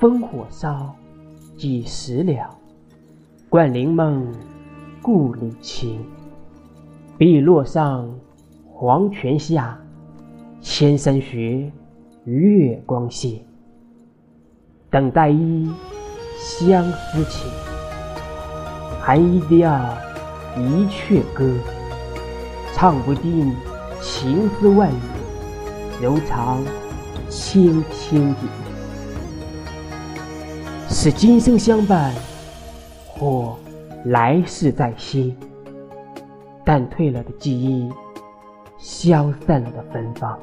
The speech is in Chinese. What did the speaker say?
烽火烧几时了？冠陵梦，故里情。碧落上，黄泉下，千山雪，月光斜。等待一相思情，寒衣调，一阙歌，唱不尽情思万缕，柔肠千千结。是今生相伴，或来世再惜。淡退了的记忆，消散了的芬芳。